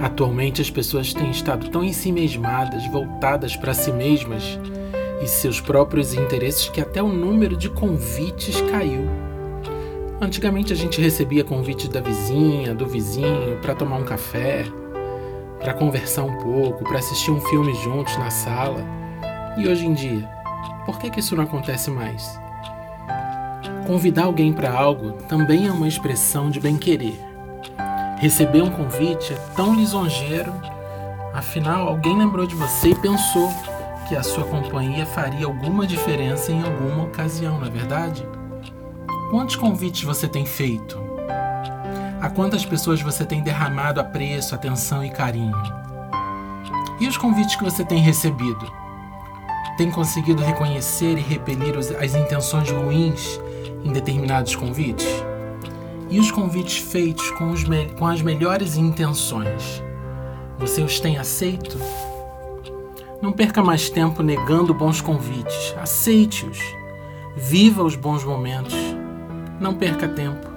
Atualmente as pessoas têm estado tão ensimesmadas, voltadas para si mesmas e seus próprios interesses que até o número de convites caiu. Antigamente a gente recebia convites da vizinha, do vizinho para tomar um café, para conversar um pouco, para assistir um filme juntos na sala. E hoje em dia, por que, que isso não acontece mais? Convidar alguém para algo também é uma expressão de bem-querer. Receber um convite é tão lisonjeiro, afinal, alguém lembrou de você e pensou que a sua companhia faria alguma diferença em alguma ocasião, não é verdade? Quantos convites você tem feito? A quantas pessoas você tem derramado apreço, atenção e carinho? E os convites que você tem recebido? Tem conseguido reconhecer e repelir as intenções ruins em determinados convites? E os convites feitos com, os com as melhores intenções? Você os tem aceito? Não perca mais tempo negando bons convites. Aceite-os. Viva os bons momentos. Não perca tempo.